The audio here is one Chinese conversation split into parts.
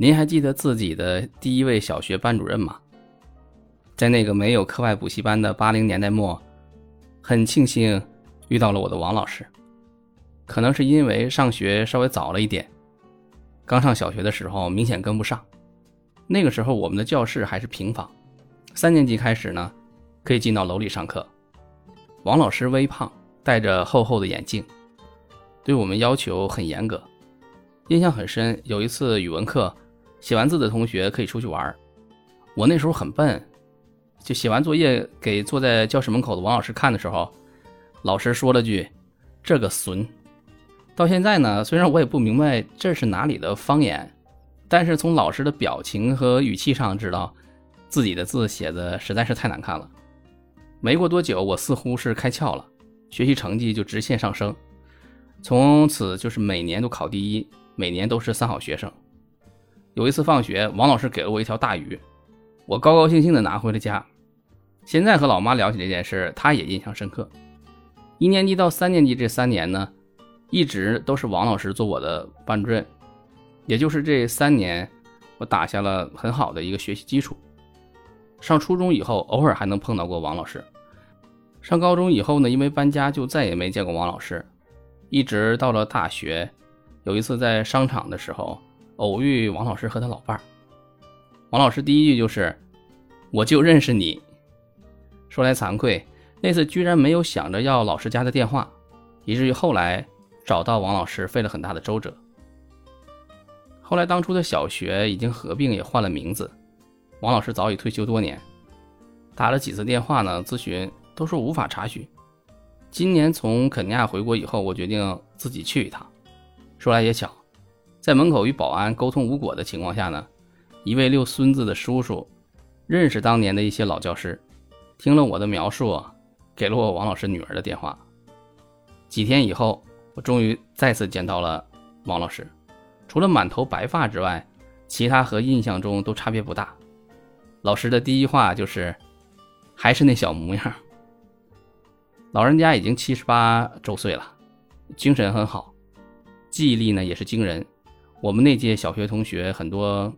您还记得自己的第一位小学班主任吗？在那个没有课外补习班的八零年代末，很庆幸遇到了我的王老师。可能是因为上学稍微早了一点，刚上小学的时候明显跟不上。那个时候我们的教室还是平房，三年级开始呢，可以进到楼里上课。王老师微胖，戴着厚厚的眼镜，对我们要求很严格。印象很深，有一次语文课。写完字的同学可以出去玩我那时候很笨，就写完作业给坐在教室门口的王老师看的时候，老师说了句：“这个孙。”到现在呢，虽然我也不明白这是哪里的方言，但是从老师的表情和语气上知道，自己的字写的实在是太难看了。没过多久，我似乎是开窍了，学习成绩就直线上升，从此就是每年都考第一，每年都是三好学生。有一次放学，王老师给了我一条大鱼，我高高兴兴地拿回了家。现在和老妈聊起这件事，她也印象深刻。一年级到三年级这三年呢，一直都是王老师做我的班主任，也就是这三年，我打下了很好的一个学习基础。上初中以后，偶尔还能碰到过王老师。上高中以后呢，因为搬家就再也没见过王老师，一直到了大学，有一次在商场的时候。偶遇王老师和他老伴儿，王老师第一句就是：“我就认识你。”说来惭愧，那次居然没有想着要老师家的电话，以至于后来找到王老师费了很大的周折。后来当初的小学已经合并，也换了名字，王老师早已退休多年，打了几次电话呢，咨询都说无法查询。今年从肯尼亚回国以后，我决定自己去一趟。说来也巧。在门口与保安沟通无果的情况下呢，一位遛孙子的叔叔认识当年的一些老教师，听了我的描述，给了我王老师女儿的电话。几天以后，我终于再次见到了王老师，除了满头白发之外，其他和印象中都差别不大。老师的第一话就是：“还是那小模样。”老人家已经七十八周岁了，精神很好，记忆力呢也是惊人。我们那届小学同学很多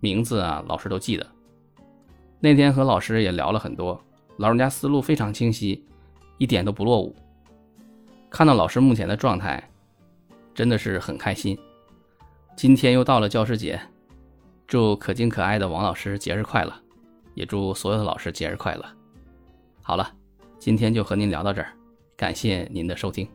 名字啊，老师都记得。那天和老师也聊了很多，老人家思路非常清晰，一点都不落伍。看到老师目前的状态，真的是很开心。今天又到了教师节，祝可敬可爱的王老师节日快乐，也祝所有的老师节日快乐。好了，今天就和您聊到这儿，感谢您的收听。